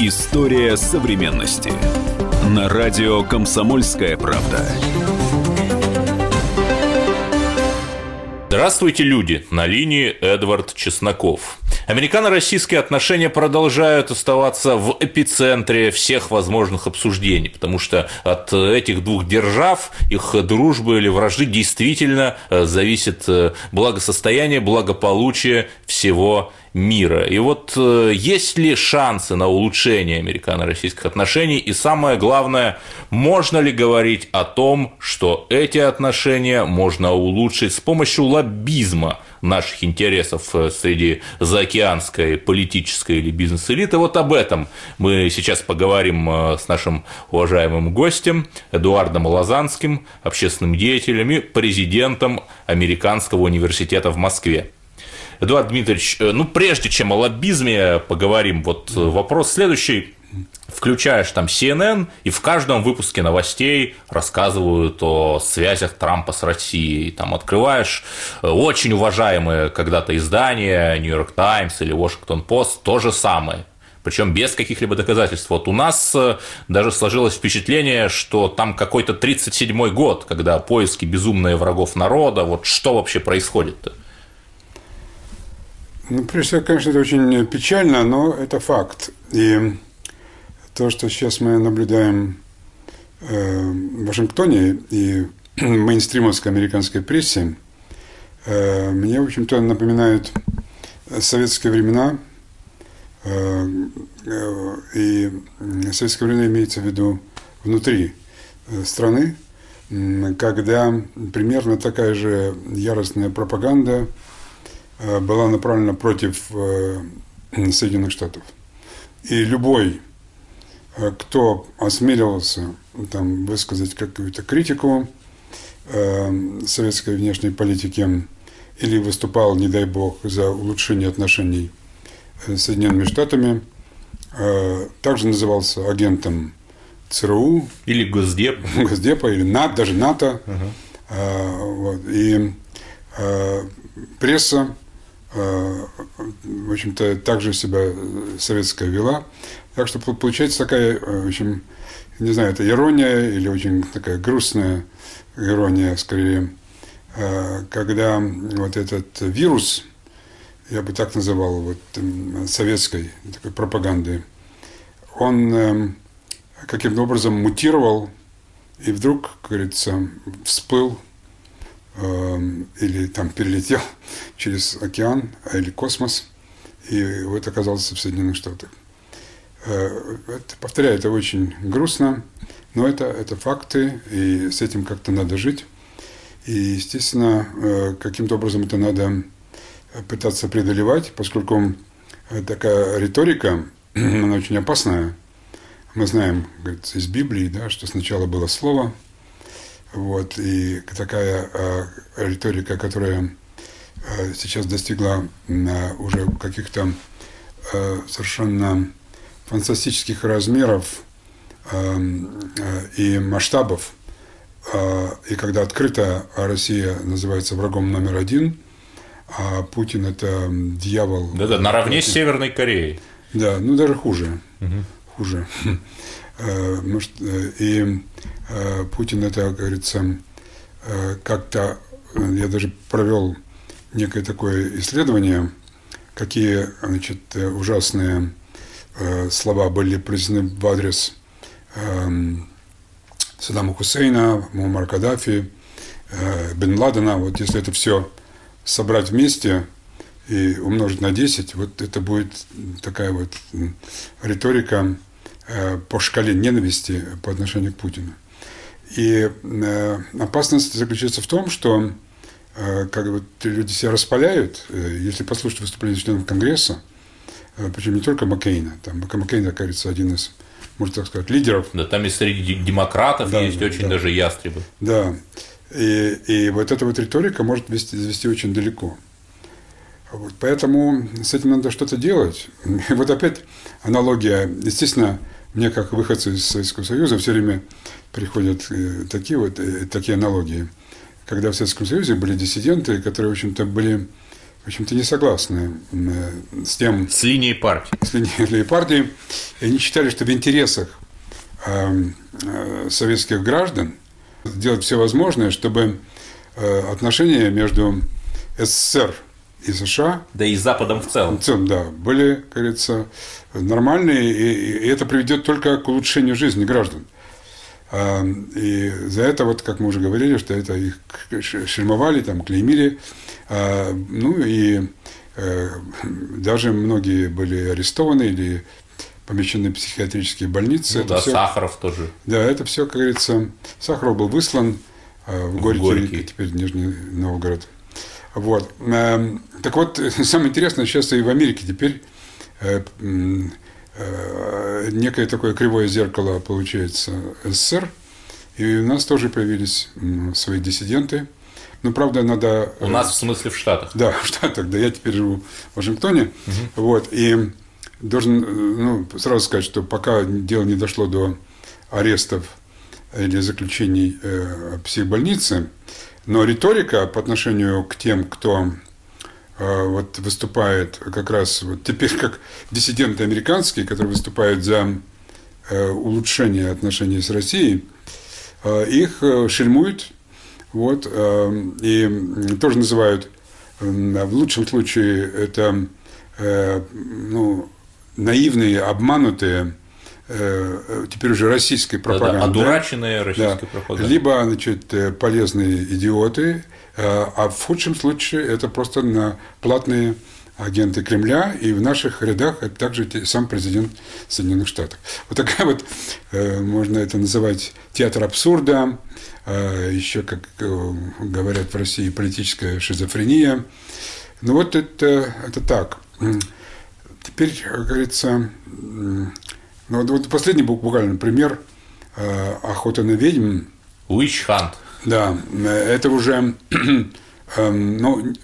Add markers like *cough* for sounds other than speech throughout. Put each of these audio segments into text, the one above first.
История современности. На радио «Комсомольская правда». Здравствуйте, люди! На линии Эдвард Чесноков. Американо-российские отношения продолжают оставаться в эпицентре всех возможных обсуждений, потому что от этих двух держав, их дружбы или вражды действительно э, зависит э, благосостояние, благополучие всего мира. И вот э, есть ли шансы на улучшение американо-российских отношений? И самое главное, можно ли говорить о том, что эти отношения можно улучшить с помощью лоббизма наших интересов э, среди заокеанской политической или бизнес-элиты. Вот об этом мы сейчас поговорим э, с нашим уважаемым гостем Эдуардом Лозанским, общественным деятелем и президентом Американского университета в Москве. Эдуард Дмитриевич, э, ну прежде чем о лоббизме поговорим, вот вопрос следующий включаешь там CNN, и в каждом выпуске новостей рассказывают о связях Трампа с Россией. Там открываешь э, очень уважаемые когда-то издания, York Times или Washington Post, то же самое. Причем без каких-либо доказательств. Вот у нас э, даже сложилось впечатление, что там какой-то 37-й год, когда поиски безумные врагов народа, вот что вообще происходит-то? Ну, прежде всего, конечно, это очень печально, но это факт. И то, что сейчас мы наблюдаем э, в Вашингтоне и *clears throat* мейнстримовской американской прессе, э, мне, в общем-то, напоминают советские времена. Э, и советское время имеется в виду внутри страны, когда примерно такая же яростная пропаганда была направлена против Соединенных Штатов. И любой Э, кто осмеливался там, высказать какую-то критику э, советской внешней политики или выступал, не дай бог, за улучшение отношений с Соединенными Штатами, э, также назывался агентом ЦРУ. Или Госдеп. *laughs* Госдепа, или НАТО, даже НАТО. Uh-huh. Э, вот. И э, пресса, э, в общем-то, также себя советская вела. Так что получается такая, э, в общем, не знаю, это ирония или очень такая грустная ирония, скорее, э, когда вот этот вирус, я бы так называл, вот советской такой пропаганды, он э, каким-то образом мутировал и вдруг, как говорится, всплыл или там перелетел *laughs* через океан или космос, и вот оказался в Соединенных Штатах. Э, это, повторяю, это очень грустно, но это, это факты, и с этим как-то надо жить. И, естественно, э, каким-то образом это надо пытаться преодолевать, поскольку такая риторика, *clears throat* она очень опасная. Мы знаем говорит, из Библии, да, что сначала было слово, вот, и такая э, риторика, которая сейчас достигла уже каких-то совершенно фантастических размеров эм, э, и масштабов. Э, и когда открыто Россия называется врагом номер один, а Путин это дьявол. Да-да, наравне с Северной Кореей. Да, ну даже хуже. Угу. Хуже. *laughs* Э, может, и Путин это, как говорится, как-то, я даже провел некое такое исследование, какие значит, ужасные Э, слова были произнесены в адрес эм, Саддама Хусейна, Муаммар Каддафи, э, Бен Ладена, вот если это все собрать вместе и умножить на 10, вот это будет такая вот риторика. э, по шкале ненависти по отношению к Путину. И опасность заключается в том, что как вот люди себя распаляют, если послушать выступление членов Конгресса, Э, причем не только Маккейна. Там Маккейн, кажется, один из, можно так сказать, лидеров. Да, там и среди демократов да, есть да, очень да. даже ястребы. Да. И, и вот эта вот риторика может вести, завести очень далеко. Вот, поэтому с этим надо что-то делать. И *laughs* вот опять аналогия. Естественно, мне как выходцы из Советского Союза все время приходят э, такие вот э, такие аналогии. Когда в Советском Союзе были диссиденты, которые, в общем-то, были в общем-то, не согласны э, с тем... С линией партии. С *laughs* линией партии. И они считали, что в интересах советских граждан сделать все возможное, чтобы отношения между СССР и США. Да и Западом в целом. В целом, да. Были, как говорится, нормальные, и, и это приведет только к улучшению жизни граждан. А, и за это, вот, как мы уже говорили, что это их шельмовали, там, клеймили. А, ну и э, даже многие были арестованы или помещены в психиатрические больницы. Ну, это да, все, Сахаров тоже. Да, это все, как говорится, Сахаров был выслан а, в Горький, в Горький. теперь Нижний Новгород. Вот. Эм, так вот, *laughs* самое интересное, сейчас и в Америке теперь э, э, некое такое кривое зеркало получается СССР, и у нас тоже появились свои диссиденты. Ну, правда, надо... У нас, в смысле, в Штатах? Да, в Штатах, да, я теперь живу в Вашингтоне, угу. вот, и должен ну, сразу сказать, что пока дело не дошло до арестов или заключений э, психбольницы, но риторика по отношению к тем, кто э, вот выступает как раз вот теперь как диссиденты американские, которые выступают за э, улучшение отношений с Россией, э, их шельмуют, вот, и тоже называют, в лучшем случае, это ну, наивные, обманутые теперь уже российской пропаганды. Да, да, одураченные российской да. пропагандой. Либо значит, э, полезные идиоты, э, а в худшем случае это просто на платные агенты Кремля, и в наших рядах это также сам президент Соединенных Штатов. Вот такая вот, можно это называть, театр абсурда, еще, как говорят в России, политическая шизофрения. Ну вот это, это так. Теперь, как говорится, ну, вот, последний буквально пример э, охоты на ведьм. Witch Hunt. Да, это уже, *clears throat* э, ну,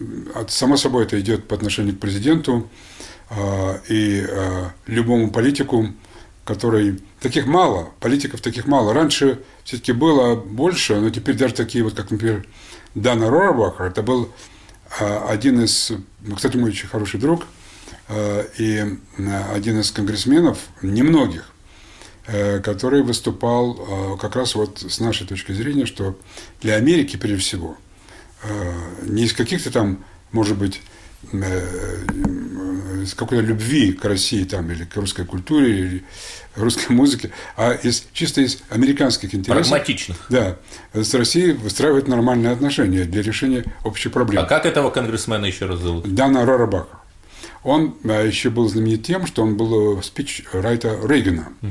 само собой это идет по отношению к президенту э, и э, любому политику, который таких мало, политиков таких мало. Раньше все-таки было больше, но теперь даже такие вот, как, например, Дана Рорбахер, это был э, один из, кстати, мой очень хороший друг – Э, и э, один из конгрессменов, немногих, э, который выступал как раз вот с нашей точки зрения, что для Америки, прежде всего, не из каких-то там, может быть, из какой-то любви к России там, или к русской культуре, или русской музыке, а из, чисто из американских интересов. Прагматичных. Да. С Россией выстраивать нормальные отношения для решения общей проблемы. А как этого конгрессмена еще раз зовут? Дана Рорабаха. Он э, еще был знаменит тем, что он был спич райта Рейгана. Угу.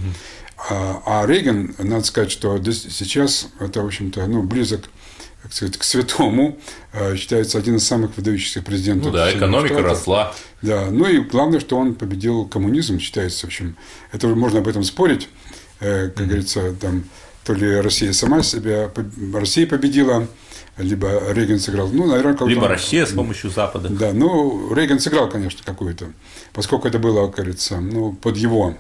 А Рейган, надо сказать, что сейчас это, в общем-то, ну, близок как сказать, к святому, э, считается один из самых выдающихся президентов. Ну да, экономика Штатов. росла. Да, ну и главное, что он победил коммунизм, считается, в общем, это можно об этом спорить, э, как mm-hmm. говорится, там, то ли Россия сама себя, Россия победила, либо Рейган сыграл, ну, наверное, как Либо Россия с помощью Запада. Да, ну, Рейган сыграл, конечно, какую-то, поскольку это было, как говорится, ну, под его,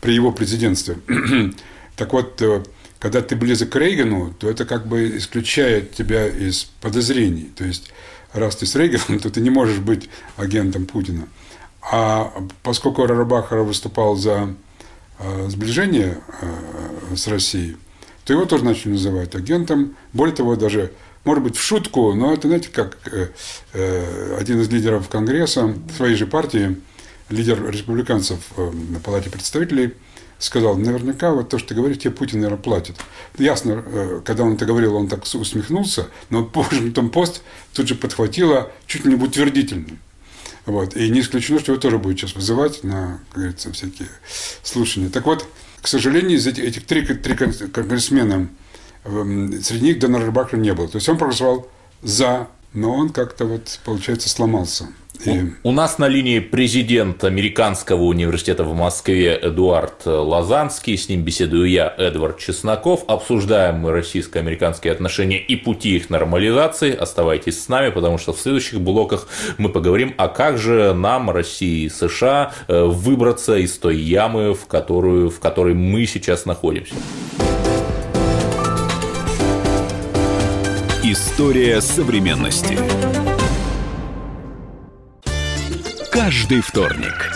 при его президентстве. *clears throat* так вот, э, когда ты близок к Рейгану, то это как бы исключает тебя из подозрений. То есть, раз ты с Рейганом, *laughs* то ты не можешь быть агентом Путина. А поскольку Рарабахара выступал за э, сближение э, с Россией, то его тоже начали называть агентом. Более того, даже может быть, в шутку, но это, знаете, как э, э, один из лидеров Конгресса своей же партии, лидер республиканцев э, на Палате представителей, сказал, наверняка вот то, что ты говоришь, тебе Путин, наверное, платит. Ясно, когда он это говорил, он так усмехнулся, но *laughs* потом пост тут же подхватило чуть ли не утвердительно. Вот. И не исключено, что его тоже будет сейчас вызывать на, как говорится, всякие слушания. Так вот, к сожалению, из этих, этих три, три конгрессмена среди них Донора Рыбакина не было. То есть он проголосовал за, но он как-то вот, получается, сломался. И... У нас на линии президент Американского университета в Москве Эдуард Лазанский, с ним беседую я, Эдвард Чесноков. Обсуждаем мы российско-американские отношения и пути их нормализации. Оставайтесь с нами, потому что в следующих блоках мы поговорим, а как же нам, России и США, э, выбраться из той ямы, в, которую, в которой мы сейчас находимся. История современности. Каждый вторник –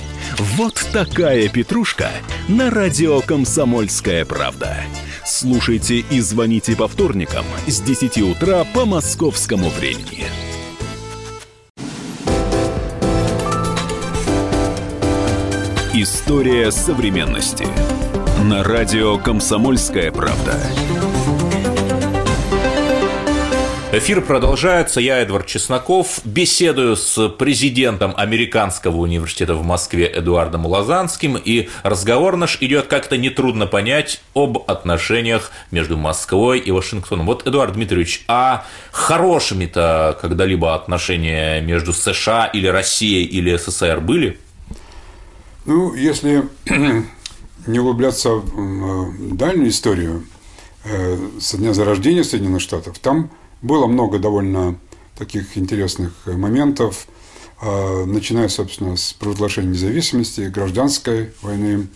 Вот такая петрушка на радио «Комсомольская правда». Слушайте и звоните по вторникам с 10 утра по московскому времени. История современности. На радио «Комсомольская правда». Эфир продолжается. Я, Эдвард Чесноков, беседую с президентом Американского университета в Москве Эдуардом Лазанским. И разговор наш идет как-то нетрудно понять об отношениях между Москвой и Вашингтоном. Вот, Эдуард Дмитриевич, а хорошими-то когда-либо отношения между США или Россией или СССР были? Ну, если *clears throat* не углубляться в дальнюю историю э, со дня зарождения Соединенных Штатов, там было много довольно таких интересных моментов, э, начиная, собственно, с провозглашения независимости, гражданской войны.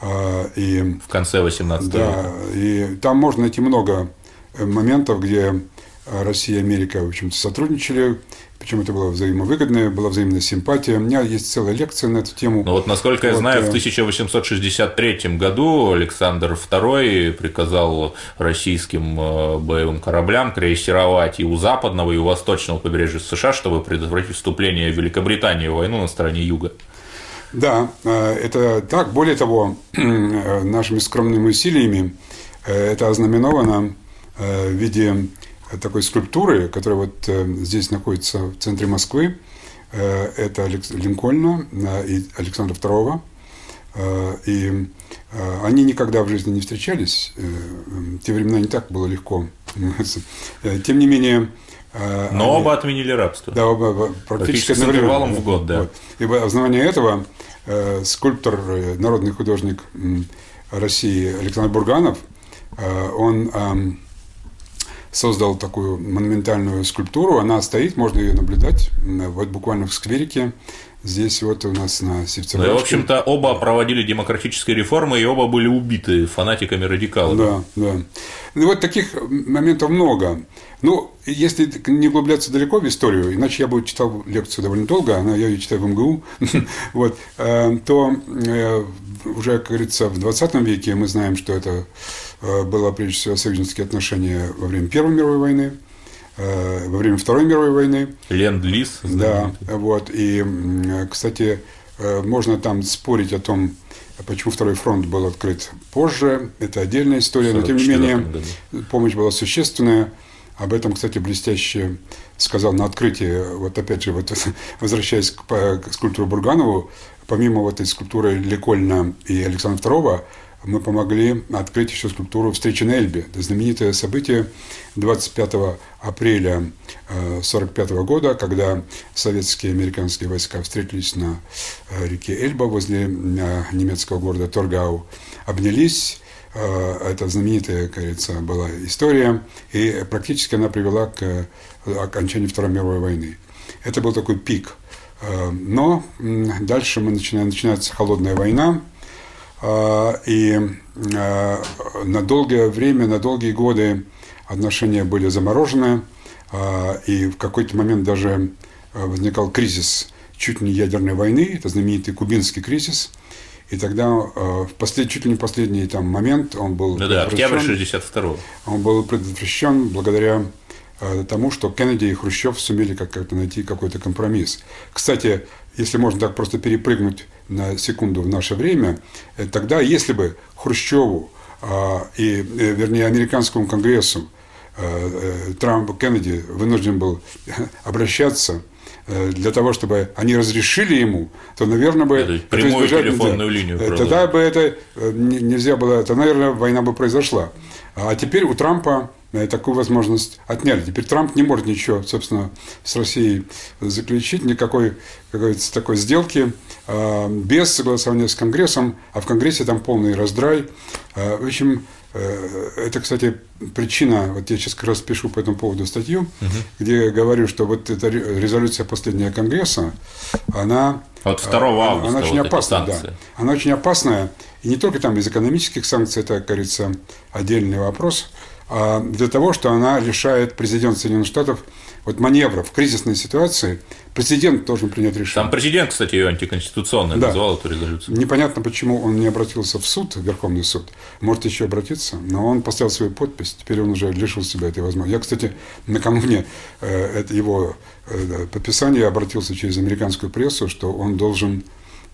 Э, и, в конце 18 да, века. И там можно найти много моментов, где Россия и Америка, в общем-то, сотрудничали, причем это было взаимовыгодно, была взаимная симпатия. У меня есть целая лекция на эту тему. Ну вот, насколько вот, я знаю, в 1863 э, году Александр II приказал российским э, боевым кораблям крейсеровать и у западного, и у восточного побережья США, чтобы предотвратить вступление Великобритании в войну на стороне юга. Да, э, это так. Более того, *clears throat* нашими скромными усилиями это ознаменовано в виде такой скульптуры, которая вот э, здесь находится в центре Москвы. Э, это Линкольна э, и Александра II. И они никогда в жизни не встречались. В те времена не так было легко. Тем не менее, но они, оба отменили рабство. Да, оба практически, с интервалом в год, да. Вот. И в основании этого скульптор, народный художник России Александр Бурганов, он создал такую монументальную скульптуру. Она стоит, можно ее наблюдать вот буквально в скверике. Здесь вот у нас на Севцеровочке. Ну, в общем-то, оба проводили демократические реформы, и оба были убиты фанатиками-радикалами. Да, да. Ну, вот таких моментов много. Ну, если не углубляться далеко в историю, иначе я бы читал лекцию довольно долго, она, я ее читаю в МГУ, *laughs* вот, э, то э, уже, как говорится, в 20 веке мы знаем, что это было прежде всего союзнические отношения во время Первой мировой войны, э, во время Второй мировой войны. Ленд-лиз. Да, вот. И, кстати, э, можно там спорить о том, почему Второй фронт был открыт позже. Это отдельная история, но тем не менее году. помощь была существенная. Об этом, кстати, блестяще сказал на открытии, вот опять же, вот, *laughs* возвращаясь к, к скульптуру Бурганову, помимо вот этой скульптуры Лекольна и Александра II, мы помогли открыть еще скульптуру «Встречи на Эльбе». Это знаменитое событие 25 апреля 1945 э, года, когда советские и американские войска встретились на э, реке Эльба возле э, немецкого города Торгау, обнялись, это знаменитая, говорится, была история, и практически она привела к окончанию Второй мировой войны. Это был такой пик – но дальше мы начинаем, начинается холодная война, и э, на долгое время, на долгие годы отношения были заморожены, и в какой-то момент даже возникал кризис чуть не ядерной войны, это знаменитый кубинский кризис, и тогда в послед, чуть ли не последний там момент он был... Ну да, октябрь 62 Он был предотвращен благодаря тому, что Кеннеди и Хрущев сумели как-то найти какой-то компромисс. Кстати, если можно так просто перепрыгнуть на секунду в наше время, э, тогда, если бы Хрущеву а, и, э, вернее, американскому конгрессу Трамп Кеннеди вынужден был *laughs* обращаться для того, чтобы они разрешили ему, то, наверное, бы... Это прямую избежать, телефонную да, линию. Тогда бы это нельзя было... То, наверное, война бы произошла. А теперь у Трампа такую возможность отняли. Теперь Трамп не может ничего, собственно, с Россией заключить, никакой как говорится, такой сделки без согласования с Конгрессом, а в Конгрессе там полный раздрай. В общем, Э, это, кстати, причина, вот я сейчас как раз пишу по этому поводу статью, угу. где говорю, что вот эта резолюция последняя Конгресса, она... Вот 2 августа она очень вот опасная, да. Она очень опасная, и не только там из экономических санкций, это, говорится, отдельный вопрос, а для того, что она лишает президента Соединенных Штатов вот маневров в кризисной ситуации, президент должен принять решение. Там президент, кстати, ее антиконституционной да. назвал эту резолюцию. Непонятно, почему он не обратился в суд, в Верховный суд. Может еще обратиться, но он поставил свою подпись, теперь он уже лишил себя этой возможности. Я, кстати, накануне э, его э, подписания обратился через американскую прессу, что он должен,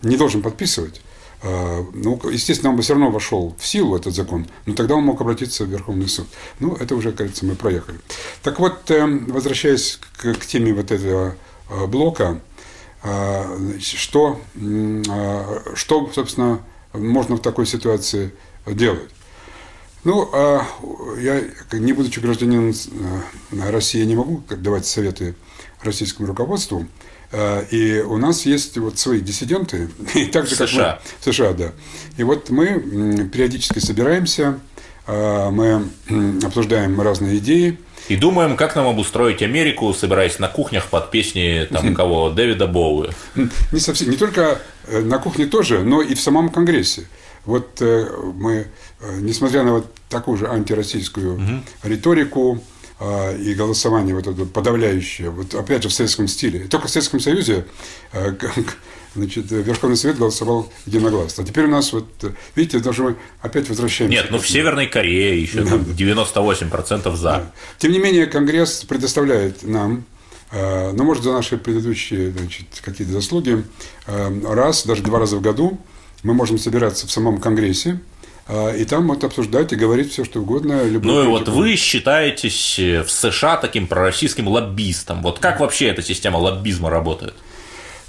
не должен подписывать. А, ну, естественно, он бы все равно вошел в силу, этот закон, но тогда он мог обратиться в Верховный суд. Ну, это уже, кажется, мы проехали. Так вот, эм, возвращаясь к, теме вот этого а, блока, а, что, что, собственно, можно в такой ситуации делать? Ну, я, не будучи гражданином России, не могу не советы российскому руководству, Э, и у нас есть вот свои диссиденты, *laughs* и так же, как США. мы, США, да. И вот мы периодически собираемся, э, мы обсуждаем разные идеи. И думаем, как нам обустроить Америку, собираясь на кухнях под песни там *laughs* кого Дэвида Боуи. Не совсем, не только э, на кухне тоже, но и в самом Конгрессе. Вот мы, несмотря на вот такую же антироссийскую угу. риторику, и голосование вот это подавляющее, вот опять же в Советском стиле. Только в Советском Союзе а, *laughs* значит, Верховный Совет голосовал единогласно. А теперь у нас вот, видите, даже мы опять возвращаемся. Нет, ну в Северной Корее еще да, 98% за. Да. Тем не менее, Конгресс предоставляет нам а, ну, может, за наши предыдущие значит, какие-то заслуги, раз, даже два раза в году мы можем собираться в самом Конгрессе, а, и там вот обсуждать и говорить все, что угодно. Ну и вот вы считаетесь э, в США таким пророссийским лоббистом. Вот как вообще эта система лоббизма работает?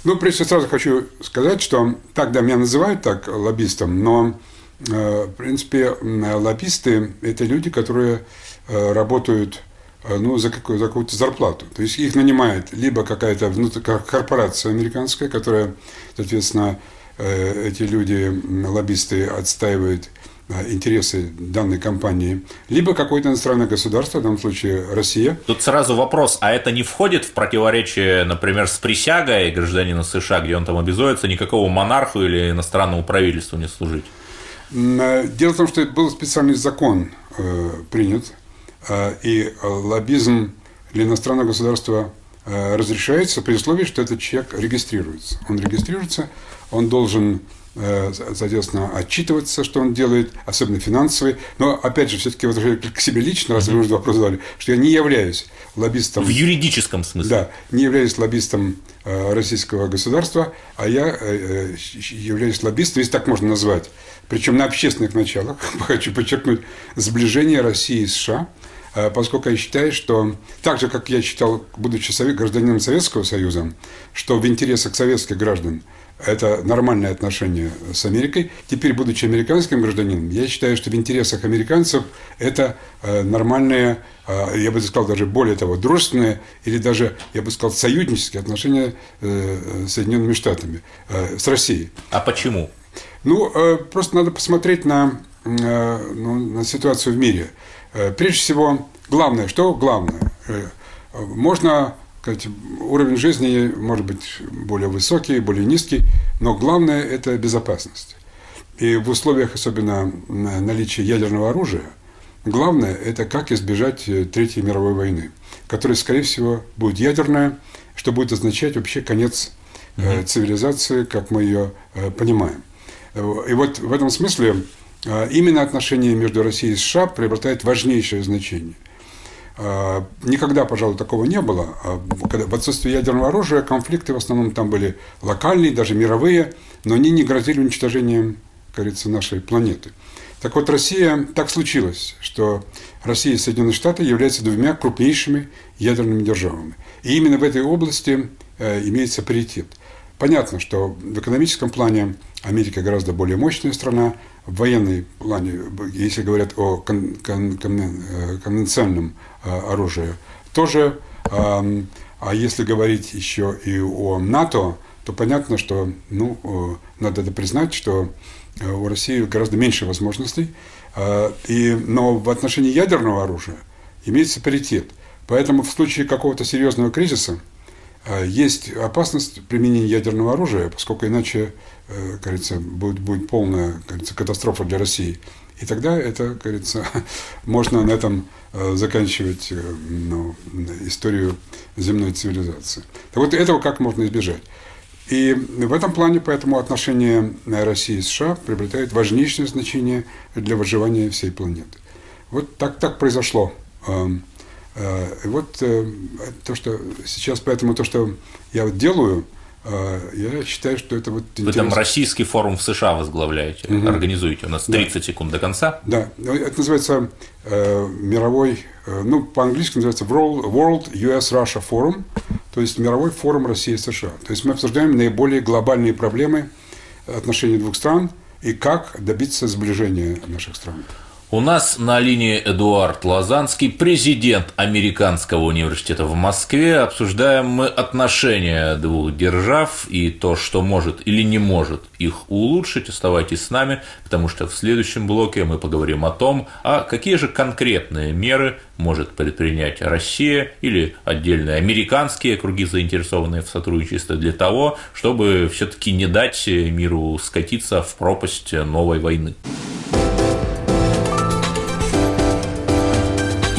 Ну, прежде всего, сразу хочу сказать, что так, да, меня называют так лоббистом, но, э, в принципе, лоббисты – это люди, которые э, работают ну, за, какую, за какую-то зарплату. То есть их нанимает либо какая-то корпорация американская, которая, соответственно, эти люди, лоббисты, отстаивают интересы данной компании, либо какое-то иностранное государство, в данном случае Россия. Тут сразу вопрос, а это не входит в противоречие, например, с присягой гражданина США, где он там обязуется никакого монарху или иностранному правительству не служить? Э, дело в том, что был специальный закон э, принят, э, и лоббизм для иностранного государства разрешается при условии, что этот человек регистрируется. Он регистрируется, он должен Э, соответственно, отчитываться, что он делает, особенно финансовый. Но, опять же, все-таки возвращаясь к себе лично, раз вы уже вопрос задали, что я не являюсь лоббистом... В юридическом смысле. Да, не являюсь лоббистом э, российского государства, а я э, являюсь лоббистом, если так можно назвать, причем на общественных началах, *laughs* хочу подчеркнуть, сближение России и США, поскольку я считаю, что так же, как я считал, будучи гражданином Советского Союза, что в интересах советских граждан – это нормальное отношение с Америкой. Теперь, будучи американским гражданином, я считаю, что в интересах американцев это э, нормальные, э, я бы сказал, даже более того, дружественные или даже, я бы сказал, союзнические отношения э, с Соединенными Штатами, с Россией. А почему? Ну, просто надо посмотреть на, ну, на ситуацию в мире. Прежде всего, главное, что главное? Можно сказать, уровень жизни может быть более высокий, более низкий, но главное – это безопасность. И в условиях особенно наличия ядерного оружия, главное – это как избежать э, Третьей мировой войны, которая, скорее всего, будет ядерная, что будет означать вообще конец mm-hmm. цивилизации, как мы ее э, понимаем. И вот в этом смысле именно отношения между Россией и США приобретают важнейшее значение. А, никогда, пожалуй, такого не было. А, в отсутствии ядерного оружия конфликты в основном там были локальные, даже мировые, но они не грозили уничтожением, как говорится, нашей планеты. Так вот, Россия, так случилось, что Россия и Соединенные Штаты являются двумя крупнейшими ядерными державами. И именно в этой области э, имеется приоритет. Понятно, что в экономическом плане Америка гораздо более мощная страна, в военной плане, если говорят о кон, кон, кон, конвенциональном оружии, тоже, а если говорить еще и о НАТО, то понятно, что ну, надо это признать, что у России гораздо меньше возможностей, и, но в отношении ядерного оружия имеется паритет. Поэтому в случае какого-то серьезного кризиса есть опасность применения ядерного оружия, поскольку иначе, кажется, будет, будет полная кажется, катастрофа для России. И тогда это, кажется, *laughs* можно на этом заканчивать ну, историю земной цивилизации. Так вот, этого как можно избежать? И в этом плане поэтому отношения России и США приобретают важнейшее значение для выживания всей планеты. Вот так, так произошло. И вот то, что сейчас, поэтому то, что я делаю, я считаю, что это вот Вы там российский форум в США возглавляете, угу. организуете. У нас 30 да. секунд до конца. Да, это называется э, мировой, э, ну, по-английски называется World US-Russia Forum, то есть мировой форум России и США. То есть мы обсуждаем наиболее глобальные проблемы отношений двух стран и как добиться сближения наших стран. У нас на линии Эдуард Лазанский, президент Американского университета в Москве. Обсуждаем мы отношения двух держав и то, что может или не может их улучшить. Оставайтесь с нами, потому что в следующем блоке мы поговорим о том, а какие же конкретные меры может предпринять Россия или отдельные американские круги, заинтересованные в сотрудничестве, для того, чтобы все-таки не дать миру скатиться в пропасть новой войны.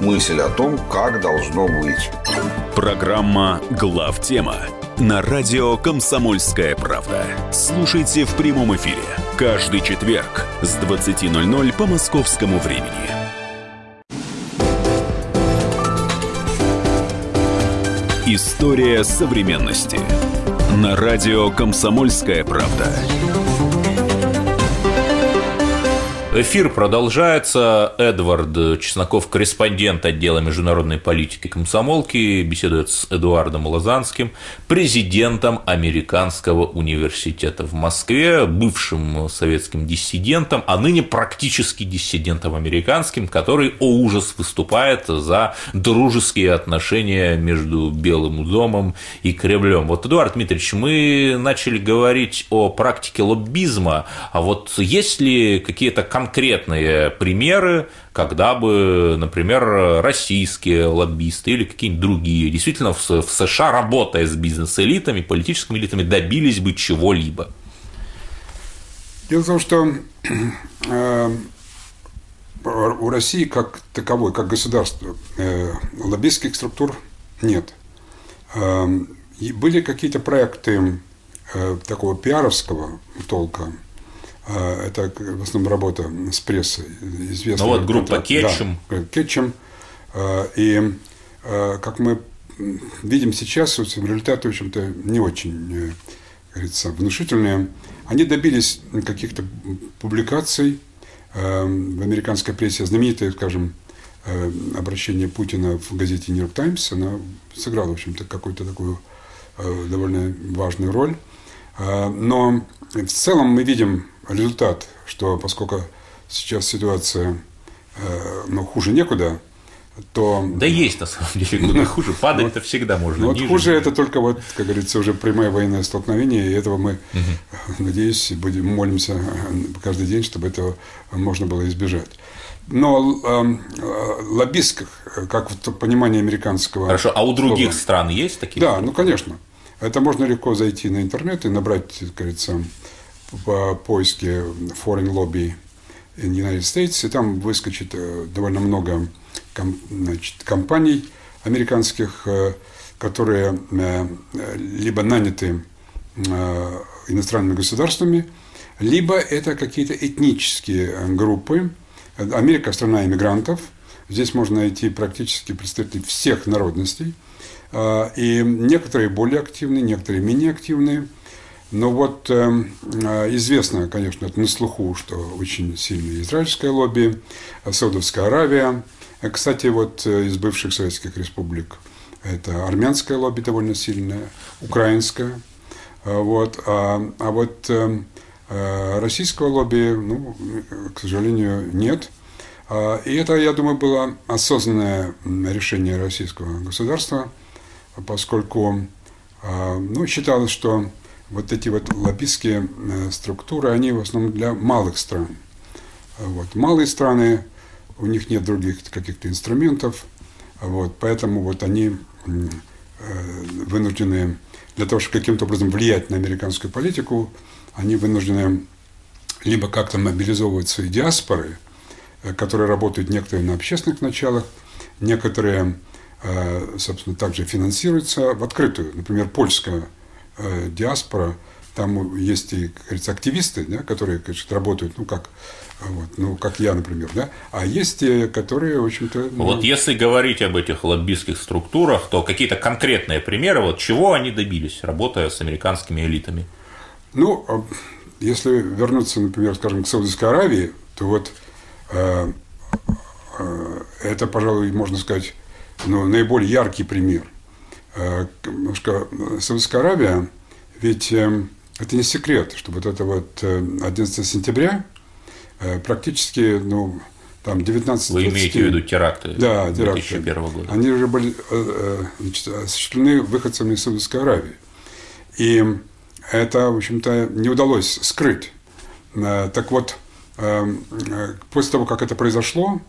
мысль о том, как должно быть. Программа «Глав тема» на радио «Комсомольская правда». Слушайте в прямом эфире каждый четверг с 20.00 по московскому времени. История современности. На радио «Комсомольская правда». Эфир продолжается. Эдвард Чесноков, корреспондент отдела международной политики комсомолки, беседует с Эдуардом Лозанским, президентом Американского университета в Москве, бывшим советским диссидентом, а ныне практически диссидентом американским, который, о ужас, выступает за дружеские отношения между Белым домом и Кремлем. Вот, Эдуард Дмитриевич, мы начали говорить о практике лоббизма, а вот есть ли какие-то конкретные конкретные примеры, когда бы, например, российские лоббисты или какие-нибудь другие действительно в США, работая с бизнес-элитами, политическими элитами, добились бы чего-либо? Дело в том, что э, у России как таковой, как государства, э, лоббистских структур нет. Э, были какие-то проекты такого пиаровского толка, это в основном работа с прессой. Известная, ну вот группа Кетчем. Да, Кетчем. А, и а, как мы видим сейчас, результаты, в общем-то, не очень, э, говорится, внушительные. Они добились каких-то публикаций в американской прессе. Знаменитое, скажем, э, обращение Путина в газете «Нью-Йорк Таймс», она сыграла, в общем-то, какую-то такую э, довольно важную роль. Но в целом мы видим результат, что поскольку сейчас ситуация э, ну, хуже некуда, то... Да есть, на самом деле, куда хуже. Падать-то всегда можно. Ну, вот хуже это только, вот, как говорится, уже прямое военное столкновение, и этого мы, угу. надеюсь, будем, молимся каждый день, чтобы этого можно было избежать. Но э, лоббистских, как в понимании американского... Хорошо, а у других слова, стран есть такие? Да, ну, конечно. Это можно легко зайти на интернет и набрать, как говорится, в поиске Foreign Lobby in United States, и там выскочит э, довольно много значит, компаний американских, э, которые э, либо наняты иностранными государствами, либо это какие-то этнические группы. Америка – страна иммигрантов, Здесь можно найти практически представителей всех народностей. И некоторые более активные, некоторые менее активные. Но вот э, известно, конечно, это на слуху, что очень сильное израильское лобби, Саудовская Аравия. Кстати, вот из бывших советских республик это армянское лобби довольно сильное, украинское. Вот. А, а вот Э, российского лобби, ну, к сожалению, нет. А, и это, я думаю, было осознанное решение российского государства, поскольку ну, считалось, что вот эти вот лоббистские э, структуры, они в основном для малых стран. Вот. Малые страны, у них нет других каких-то инструментов, вот, поэтому вот они э, вынуждены для того, чтобы каким-то образом влиять на американскую политику, они вынуждены либо как-то мобилизовывать свои диаспоры, э, которые работают некоторые на общественных началах, некоторые, собственно, также финансируются в открытую. Например, польская э, диаспора, там есть и, как говорится, активисты, да, которые, конечно, работают, ну, как вот, ну, как я, например, да, а есть те, которые, в общем-то... Ну... Вот если говорить об этих лоббистских структурах, то какие-то конкретные примеры, вот чего они добились, работая с американскими элитами? Ну, а если вернуться, например, скажем, к Саудовской Аравии, то вот э, э, это, пожалуй, можно сказать, ну, наиболее яркий пример. Э, потому что Саудовская Аравия, ведь э, это не секрет, что вот это вот 11 э, сентября э, практически, ну, там 19 Вы имеете в виду теракты да, 2001 теракты. года? Они уже были э, значит, осуществлены выходцами из Саудовской Аравии. И это, в общем-то, не удалось скрыть. Э, так вот, э, э, после того, как это произошло,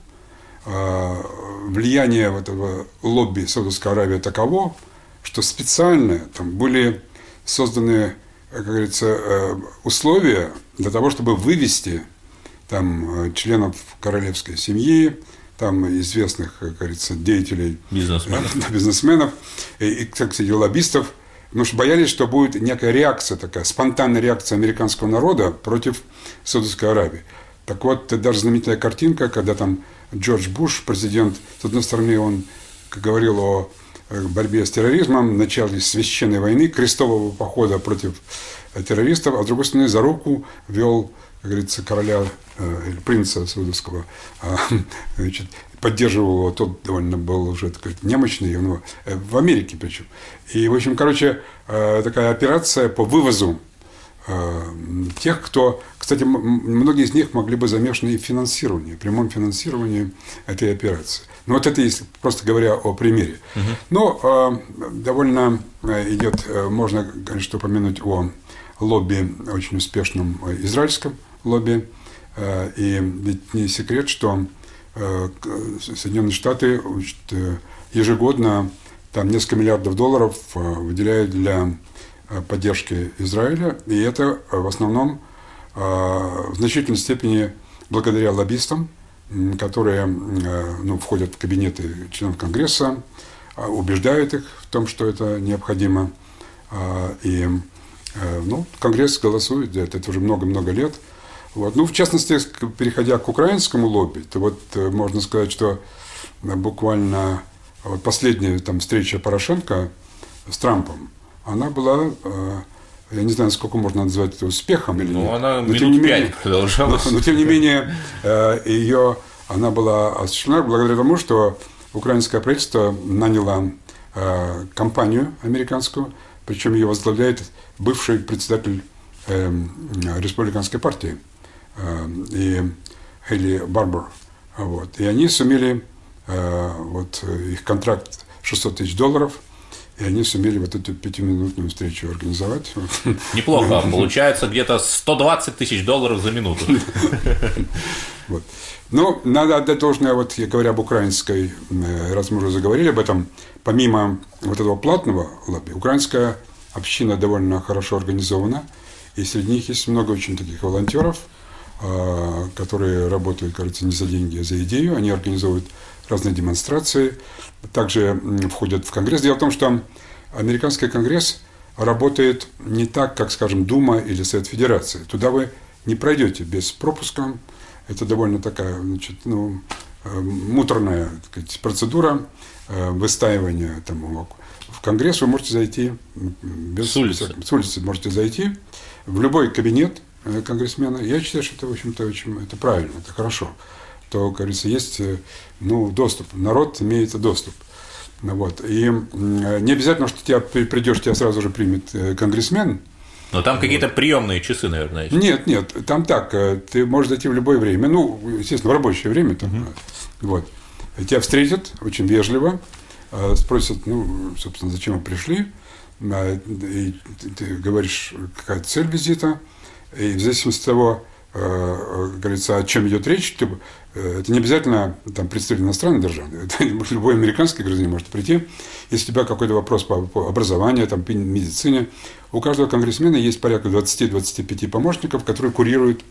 влияние этого лобби Саудовской Аравии таково, что специально там были созданы, как говорится, условия для того, чтобы вывести там членов королевской семьи, там известных, как говорится, деятелей, бизнесменов, *laughs* бизнесменов и, кстати, лоббистов – Потому что боялись, что будет некая реакция такая, спонтанная реакция американского народа против Саудовской Аравии. Так вот, даже знаменитая картинка, когда там Джордж Буш, президент, с одной стороны, он говорил о э, борьбе с терроризмом, начале священной войны, крестового похода против э, террористов, а с другой стороны, за руку вел, как говорится, короля э, принца Саудовского, а, *laughs* значит, поддерживал его, тот довольно был уже так сказать, немощный, он, э, в Америке причем. И, в общем, короче, такая операция по вывозу тех, кто, кстати, многие из них могли бы замешаны и в финансировании, прямом финансировании этой операции. Ну, вот это если просто говоря о примере. Угу. Но довольно идет, можно, конечно, упомянуть о лобби, очень успешном израильском лобби. И ведь не секрет, что Э, Соединенные Штаты э, ежегодно там несколько миллиардов долларов э, выделяют для поддержки Израиля, и это в основном в значительной степени благодаря лоббистам, которые ну, входят в кабинеты членов Конгресса, убеждают их в том, что это необходимо. И ну, Конгресс голосует за это, это уже много-много лет – вот. Ну, в частности, переходя к украинскому лобби, то вот э, можно сказать, что э, буквально вот последняя там, встреча Порошенко с Трампом, она была, э, я не знаю, сколько можно назвать это успехом или ну, нет. она но, минут пять продолжалась. Но, но, тем не менее, ее, она была осуществлена благодаря тому, что украинское правительство наняло компанию американскую, причем ее возглавляет бывший председатель эм, республиканской партии и Хейли Барбар. Вот. И они сумели, э, вот их контракт 600 тысяч долларов, и они сумели вот эту пятиминутную встречу организовать. Неплохо. *laughs* Получается где-то 120 тысяч долларов за минуту. *laughs* Вот. Ну, надо отдать должное, вот я говоря об украинской, э, раз мы уже заговорили об этом, помимо вот этого платного лобби, украинская община довольно хорошо организована, и среди них есть много очень таких волонтеров – а, которые работают, кажется, не за деньги, а за идею. Они организовывают разные демонстрации, также входят в Конгресс. Дело в том, что американский Конгресс работает не так, как, скажем, Дума или Совет Федерации. Туда вы не пройдете без пропуска. Это довольно такая, значит, ну, э, муторная так сказать, процедура э, выстаивания там, в Конгресс вы можете зайти без, С улицы. с улицы можете зайти в любой кабинет э, конгрессмена. Я считаю, что это, в общем-то, очень это правильно, это хорошо. То, говорится, есть э, ну, доступ. Народ имеет доступ. Вот. И м, не обязательно, что тебя при- придешь, тебя сразу же примет э, конгрессмен. Но там какие-то приемные часы, наверное, есть. Нет, нет, там так, э, ты можешь зайти в любое время, ну, естественно, в рабочее время, там, э, вот. Тебя встретят очень вежливо, э, спросят, ну, собственно, зачем вы пришли, и ты- говоришь, какая цель визита, и в зависимости от того, э, э, говорится, о чем идет речь, э, это не обязательно там, представитель иностранной державы, *laughs* это любой американский гражданин может прийти, если у тебя какой-то вопрос по, по образованию, там, по медицине, у каждого конгрессмена есть порядка 20-25 помощников, которые курируют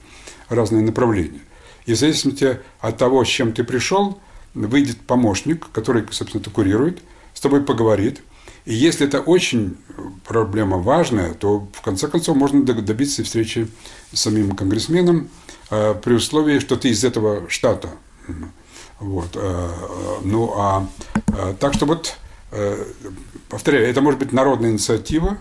разные направления. И в зависимости от того, с чем ты пришел, выйдет помощник, который, собственно, это курирует, с тобой поговорит. И если это очень проблема важная, то в конце концов можно добиться встречи с самим конгрессменом э, при условии, что ты из этого штата. Вот. э, Ну, а э, так что вот, повторяю, это может быть народная инициатива,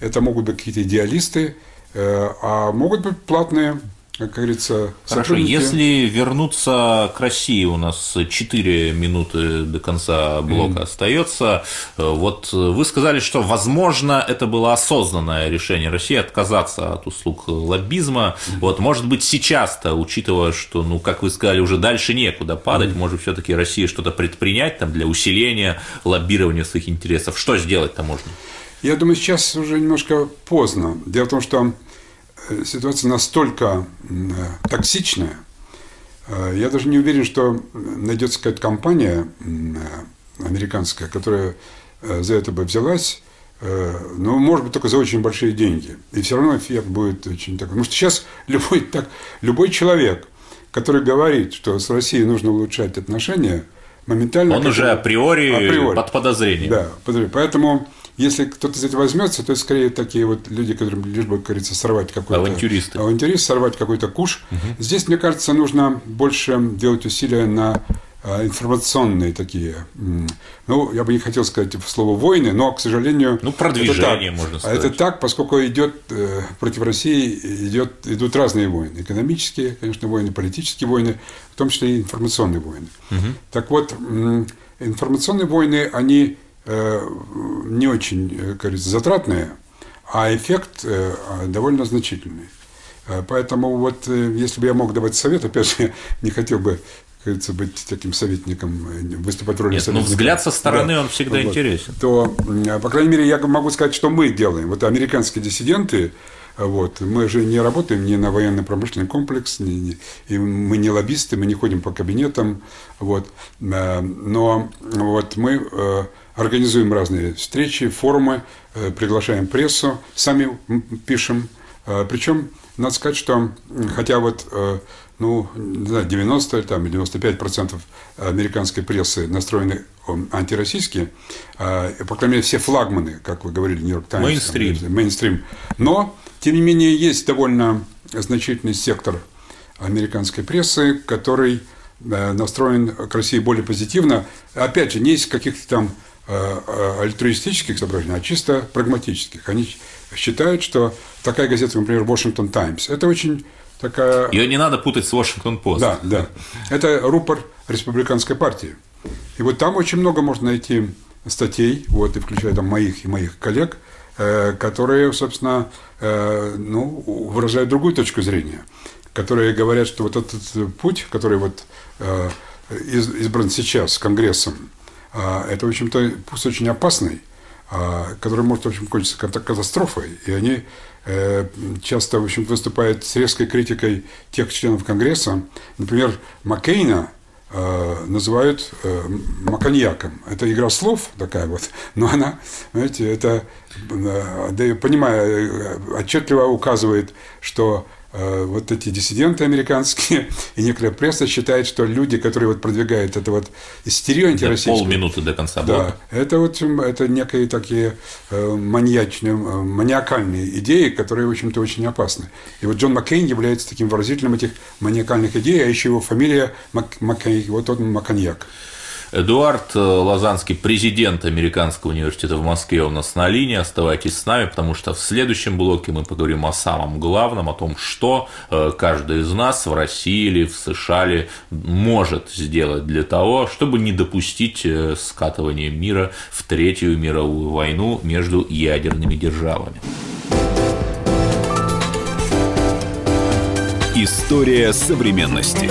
это могут быть какие-то идеалисты, а могут быть платные, как говорится, Хорошо, сотрудники. если вернуться к России, у нас 4 минуты до конца блока остается. Э, Вот вы сказали, что, возможно, это было осознанное решение России отказаться от услуг лоббизма. Вот, может быть, сейчас-то, учитывая, что, ну, как вы сказали, уже дальше некуда падать, может, все-таки Россия что-то предпринять там для усиления лоббирования своих интересов. Что сделать-то можно? Я думаю, сейчас уже немножко поздно. Дело в том, что ситуация настолько токсичная. Э, Я даже не уверен, что найдется какая-то компания э, американская, которая э, за это бы взялась. Ну, может быть, только за очень большие деньги. И все равно эффект будет очень такой. Потому что сейчас *laughs* любой, так, любой человек, который говорит, что с Россией нужно улучшать отношения, моментально... Он уже априори, Априори. под подозрением. Да. Поэтому, если кто-то за это возьмется, то это скорее такие вот люди, которым лишь бы, как говорится, сорвать какой-то... Авантюристы. Авантюрист, сорвать какой-то куш. Здесь, мне кажется, нужно больше делать усилия на а, информационные такие, ну, я бы не хотел сказать слово войны, но, к сожалению, Ну, это продвижение, так. можно А сказать. это так, поскольку идет э, против России идет, идут разные войны, экономические, конечно, войны, политические войны, в том числе и информационные войны. Так вот, информационные войны, они не очень, э, говорится, затратные, а эффект э, довольно значительный. Э, Поэтому вот э, если бы я мог давать совет, опять же, *laughs* я не хотел бы, говорится, быть таким советником, э, выступать в роли Нет, ну, советника. взгляд со стороны, он всегда интересен. То, по крайней мере, я могу сказать, что мы делаем. Вот американские диссиденты, вот, мы же не работаем ни на военно-промышленный комплекс, ни- ни- и мы не лоббисты, мы не ходим по кабинетам, вот, э, но вот мы э, организуем разные встречи, форумы, э, приглашаем прессу, сами пишем, Э, Причем, надо сказать, что хотя вот э, ну, не знаю, 90 или там, 95 процентов американской прессы настроены антироссийски, по крайней мере, все флагманы, как вы говорили, Нью-Йорк Таймс. Мейнстрим. там, Мейнстрим. Но, тем не менее, есть довольно значительный сектор американской прессы, который настроен к России более позитивно. Опять же, не из каких-то там альтруистических соображений, а чисто прагматических. Они считают, что такая газета, например, Washington Times, это очень такая... Ее не надо путать с Вашингтон Пост. Да, да. Это рупор республиканской партии. И вот там очень много можно найти статей, вот, и включая там моих и моих коллег, э, которые, собственно, э, ну, выражают другую точку зрения, которые говорят, что вот этот путь, который вот э, из- избран сейчас Конгрессом, э, это, в общем-то, путь очень опасный, а, который может, в общем, кончиться ката- катастрофой. И они э, часто, в общем, выступают с резкой критикой тех членов Конгресса. Например, Маккейна э, называют э, маконьяком. Это игра слов такая вот, *laughs* но она, знаете, это, да, я понимаю, э, отчетливо указывает, что вот эти диссиденты американские *laughs* и некоторая пресса считает, что люди, которые вот продвигают это вот истерию антироссийскую... Полминуты до конца Да, блока. это вот это некие такие э, маньячные, э, маниакальные идеи, которые, в общем-то, очень опасны. И вот Джон Маккейн является таким выразителем этих маниакальных идей, а еще его фамилия Мак- Маккейн, вот он Маконьяк. Эдуард э, Лазанский, президент Американского университета в Москве, у нас на линии. Оставайтесь с нами, потому что в следующем блоке мы поговорим о самом главном, о том, что э, каждый из нас в России или в США ли может сделать для того, чтобы не допустить э, скатывания мира в Третью мировую войну между ядерными державами. История современности.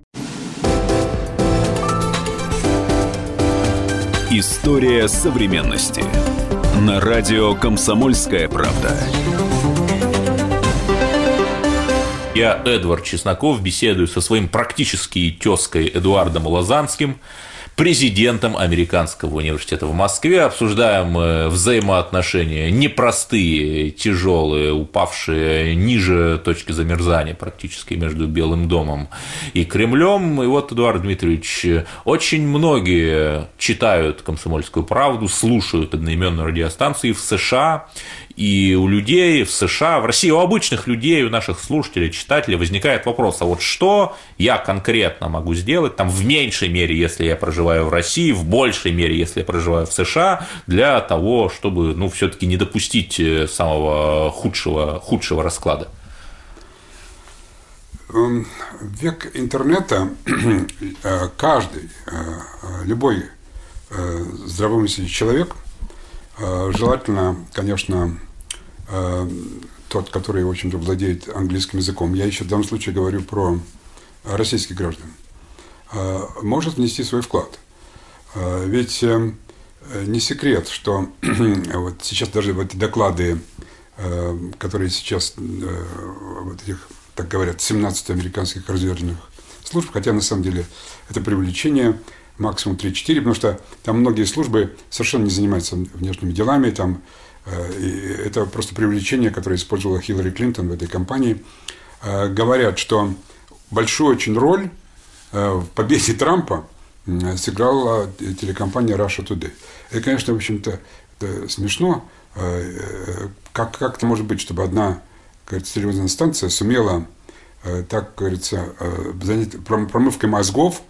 История современности. На радио «Комсомольская правда». Я, Эдвард Чесноков, беседую со своим практически тезкой Эдуардом Лозанским, президентом Американского университета в Москве. Обсуждаем э, взаимоотношения непростые, тяжелые, упавшие ниже точки замерзания практически между Белым домом и Кремлем. И вот, Эдуард Дмитриевич, очень многие читают «Комсомольскую правду», слушают одноименную радиостанцию и в США, и у людей в США, в России, у обычных людей, у наших слушателей, читателей возникает вопрос, а вот что я конкретно могу сделать, там в меньшей мере, если я проживаю в России, в большей мере, если я проживаю в США, для того, чтобы, ну, все-таки не допустить э, самого худшего, худшего расклада? Эм, век интернета *clears throat* э, каждый, э, любой здравомыслящий человек, желательно, конечно, э, тот, который, в общем-то, владеет английским языком, я еще в данном случае говорю про российских граждан, э, может внести свой вклад. Э, Ведь э, не секрет, что *clears throat* вот сейчас даже вот эти доклады, э, которые сейчас э, вот этих, так говорят, 17 американских разведывательных служб, хотя на самом деле это привлечение максимум 3-4, потому что там многие службы совершенно не занимаются внешними делами, там э, это просто привлечение, которое использовала Хиллари Клинтон в этой кампании. Э, Говорят, что большую очень роль э, в победе Трампа сыграла телекомпания Russia Today. Это, конечно, в общем-то, смешно. Э, Как, как это может быть, чтобы одна говорится, телевизионная станция сумела, так говорится, занять пром- промывкой мозгов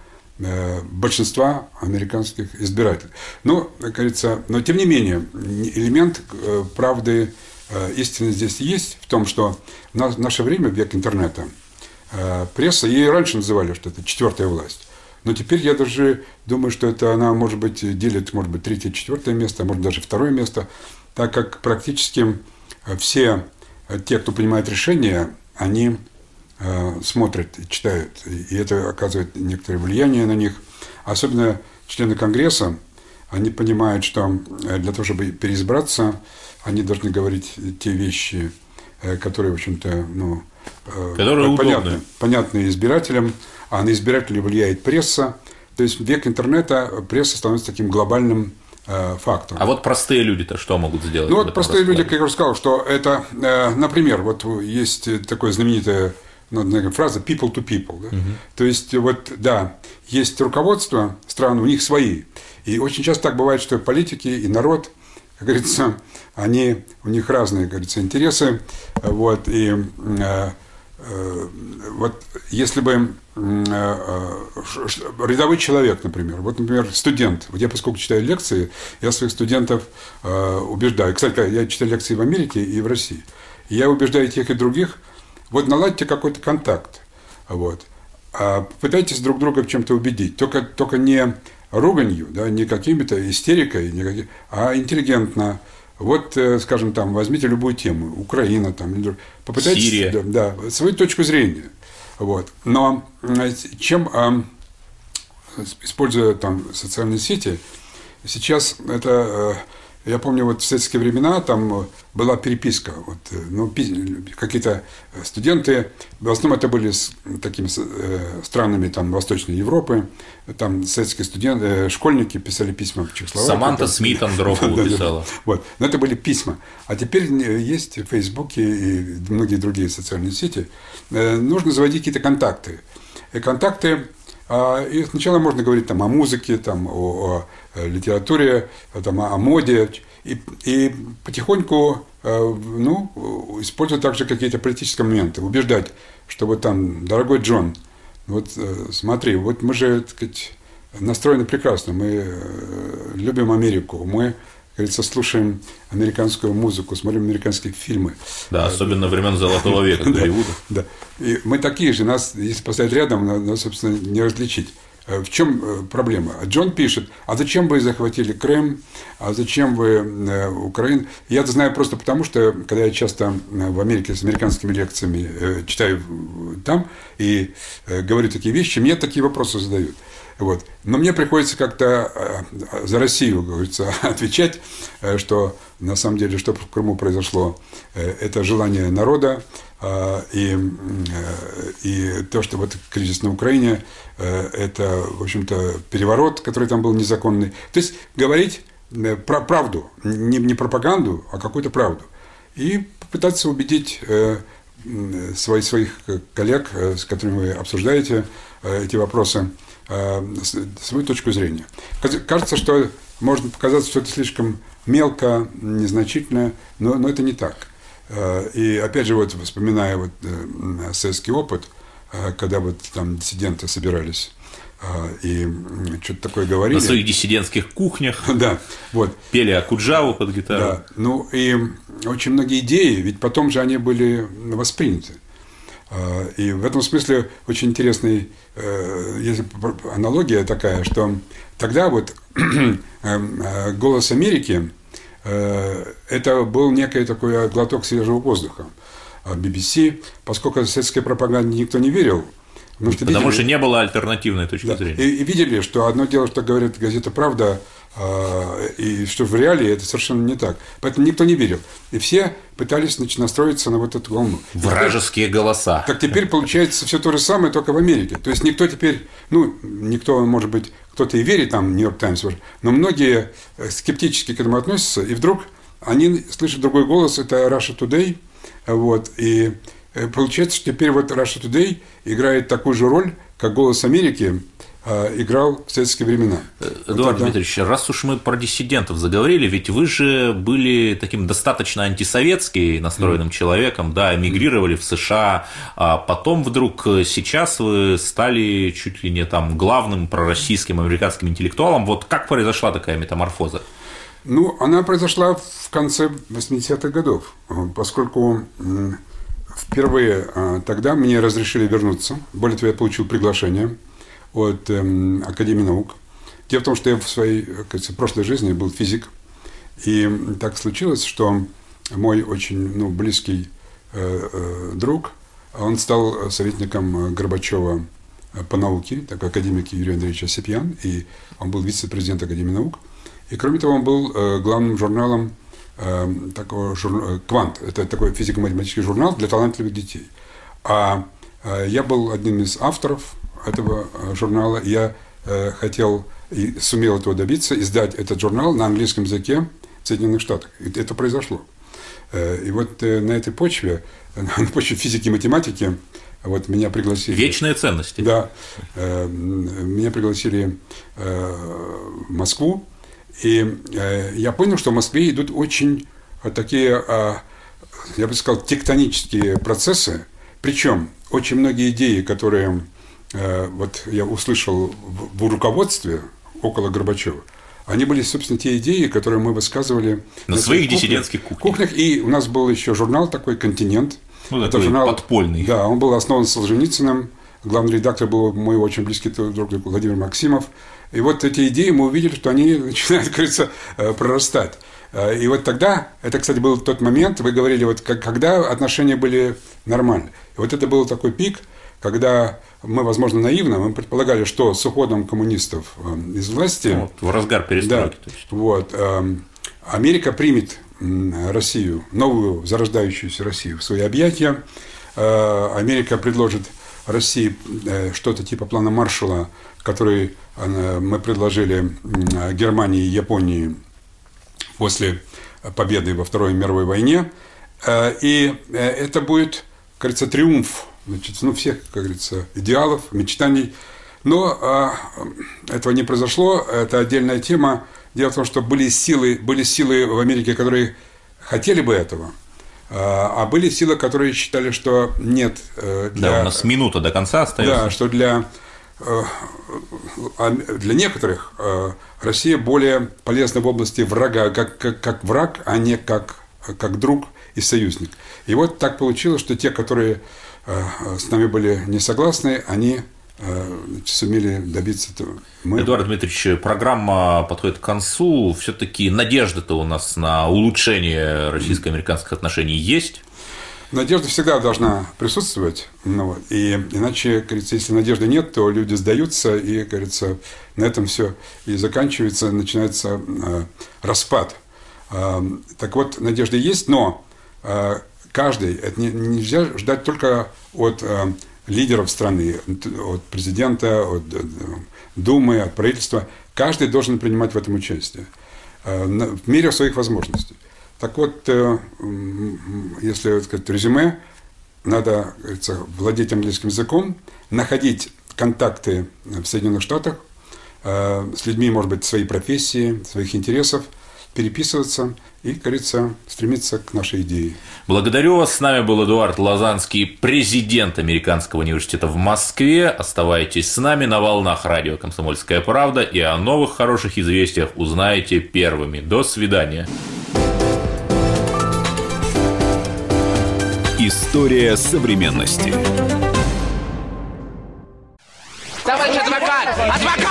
большинства американских избирателей. Но, как говорится, но тем не менее, не- элемент э, правды, э, истины здесь есть в том, что в на- в наше время, век интернета, э, пресса, и раньше называли, что это четвертая власть. Но теперь я даже думаю, что это она, может быть, делит, может быть, третье, четвертое место, а может даже второе место, так как практически э, все э, те, кто принимает решения, они э, смотрят и читают, и это оказывает некоторое влияние на них. Особенно члены Конгресса, они понимают, что э, для того, чтобы переизбраться, они должны говорить те вещи, э, которые, в общем-то, ну, э, Которые понятны, удобны. понятны избирателям, а на избирателей влияет пресса. То есть век интернета пресса становится таким глобальным э, фактором. А вот простые люди-то что могут сделать? Ну вот простые люди, как я уже сказал, что это, э, например, вот есть такая знаменитая ну, наверное, фраза people to people. Да? То есть, вот, да, есть руководство стран, у них свои. И очень часто так бывает, что политики и народ, как говорится, они, у них разные, как говорится, интересы. Вот, и э, вот если бы рядовой человек, например, вот, например, студент, вот я поскольку читаю лекции, я своих студентов убеждаю. Кстати, я читаю лекции в Америке и в России. Я убеждаю тех и других, вот наладьте какой-то контакт. Вот. А пытайтесь друг друга в чем-то убедить. Только, только не руганью, да, не какими-то истерикой, не какими, а интеллигентно. Вот, э, скажем, там, возьмите любую тему, Украина, там, попытайтесь, Сирия. Да, да, свою точку зрения. Вот. Но э, чем, а, используя там социальные сети, сейчас это э, я помню, вот в советские времена там э, была переписка. Вот, э, ну, какие-то студенты, в основном это были с такими э, странами там, Восточной Европы, там советские студенты, школьники писали письма в Чехословакию. Саманта Смит Андропову *laughs* писала. Вот, но это были письма. А теперь есть в Фейсбуке и многие другие социальные сети. Нужно заводить какие-то контакты. И контакты а, и сначала можно говорить там, о музыке, там, о, о э, литературе, там, о моде. И, и потихоньку э, ну, использовать также какие-то политические моменты, убеждать, что вот там, дорогой Джон, вот э, смотри, вот мы же, так сказать, настроены прекрасно, мы любим Америку, мы говорится, слушаем американскую музыку, смотрим американские фильмы. Да, особенно времен Золотого *laughs* века Голливуда. Да, и мы такие же, нас, если поставить рядом, нас, собственно, не различить. Э, в чем э, проблема? Джон пишет, а зачем вы захватили Крым, а зачем вы э, Украину? Я это знаю просто потому, что когда я часто в Америке с американскими лекциями читаю там и говорю такие вещи, мне такие вопросы задают. Вот. Но мне приходится как-то э, за Россию, говорится, *laughs* отвечать, э, что на самом деле, что в Крыму произошло, э, это желание народа, и, и то, что вот кризис на Украине, это, в общем-то, переворот, который там был незаконный. То есть говорить про правду, не, не пропаганду, а какую-то правду. И попытаться убедить своих, своих коллег, с которыми вы обсуждаете эти вопросы, свою точку зрения. Кажется, что может показаться, что это слишком мелко, незначительно, но, но это не так. Э, и опять же, вот вспоминая вот э, советский опыт, когда вот там диссиденты собирались и что-то такое говорили. На своих диссидентских кухнях. *laughs* Да, вот. Пели Акуджаву под гитару. Да, ну и очень многие идеи, ведь потом же они были восприняты. И в этом смысле очень интересный Э, есть аналогия такая, что тогда вот *clears throat* эм, э, «Голос Америки» э, это был некий такой глоток свежего воздуха. BBC, поскольку советской пропаганде никто не верил, Потому что, Потому видели, что не было альтернативной точки да, зрения. И, и видели, что одно дело, что говорит газета «Правда», а, и что в реалии это совершенно не так. Поэтому никто не верил. И все пытались значит, настроиться на вот эту волну. Вражеские теперь, голоса. Так теперь получается все то же самое, только в Америке. То есть никто теперь, ну, никто, может быть, кто-то и верит там Нью-Йорк Таймс, но многие э, скептически к этому относятся, и вдруг они слышат другой голос, это Russia Today, вот, и э, получается, что теперь вот Russia Today играет такую же роль, как «Голос Америки», а, играл в советские времена. Э, Эдуард вот Дмитриевич, раз уж мы про диссидентов заговорили, ведь вы же были таким достаточно антисоветски настроенным mm. человеком, да, эмигрировали mm. в США, а потом вдруг э, сейчас вы стали чуть ли не там главным пророссийским американским интеллектуалом. Вот как произошла такая метаморфоза? Ну, она произошла в конце 80-х годов, поскольку впервые тогда мне разрешили вернуться. Более того, я получил приглашение – от э, Академии наук. Дело в том, что я в своей кажется, прошлой жизни был физик, и так случилось, что мой очень ну, близкий э, э, друг, он стал советником Горбачева по науке, такой академик Юрий Андреевич Осипьян, и он был вице-президент Академии наук. И кроме того, он был э, главным журналом э, такого журнала, «Квант». Это такой физико-математический журнал для талантливых детей. А э, я был одним из авторов этого э, журнала. Я э, хотел и сумел этого добиться, издать этот журнал на английском языке в Соединенных Штатах. И это произошло. Э, и вот на этой почве, *laughs* на почве физики и математики, вот меня пригласили. Вечные ценности. Да. Меня пригласили в Москву. И я понял, что в Москве идут очень такие, я бы сказал, тектонические процессы, Причем очень многие идеи, которые э, вот я услышал в, руководстве около Горбачева, они были, собственно, те идеи, которые мы высказывали на, на своих диссидентских кухнях. кухнях. И у нас был еще журнал такой «Континент». Ну, Это такой журнал, подпольный. Да, он был основан Солженицыным. Главный редактор был мой очень близкий друг Владимир Максимов. И вот эти идеи мы увидели, что они *laughs* начинают, говорится, э, прорастать. Э, и вот тогда, это, кстати, был тот момент, вы говорили, вот когда отношения были нормальны. И вот это был такой пик, когда мы, возможно, наивно, мы предполагали, что с уходом коммунистов э, из власти... Ну, вот, в разгар перестройки. Да, вот, эм, Америка примет Россию, новую зарождающуюся Россию в свои объятия. Америка предложит России что-то типа плана Маршалла, который мы предложили Германии и Японии после победы во Второй мировой войне. Э, и э, это будет, говорится, триумф значит, ну, всех, как говорится, идеалов, мечтаний. Но э, этого не произошло, это отдельная тема. Дело в том, что были силы, были силы в Америке, которые хотели бы этого, а были силы, которые считали, что нет. Для, да, у нас минута до конца остается. Да, что для а для некоторых э, Россия более полезна в области врага, как, как, как враг, а не как, как друг и союзник. И вот так получилось, что те, которые э, с нами были не согласны, они э, сумели добиться этого. Мы... Эдуард Дмитриевич, программа подходит к концу. Все-таки надежда-то у нас на улучшение российско-американских отношений есть? Надежда всегда должна присутствовать, ну, вот, и иначе, говорится, если надежды нет, то люди сдаются, и, говорится, на этом все и заканчивается, начинается э, распад. Э, так вот, надежда есть, но э, каждый, это не, нельзя ждать только от э, лидеров страны, от президента, от э, Думы, от правительства. Каждый должен принимать в этом участие э, в мере своих возможностей. Так вот, если сказать резюме, надо говорится, владеть английским языком, находить контакты в Соединенных Штатах с людьми, может быть, своей профессии, своих интересов, переписываться и, говорится, стремиться к нашей идее. Благодарю вас. С нами был Эдуард Лазанский, президент Американского университета в Москве. Оставайтесь с нами на волнах радио «Комсомольская правда» и о новых хороших известиях узнаете первыми. До свидания. История современности. Товарищ адвокат! Адвокат!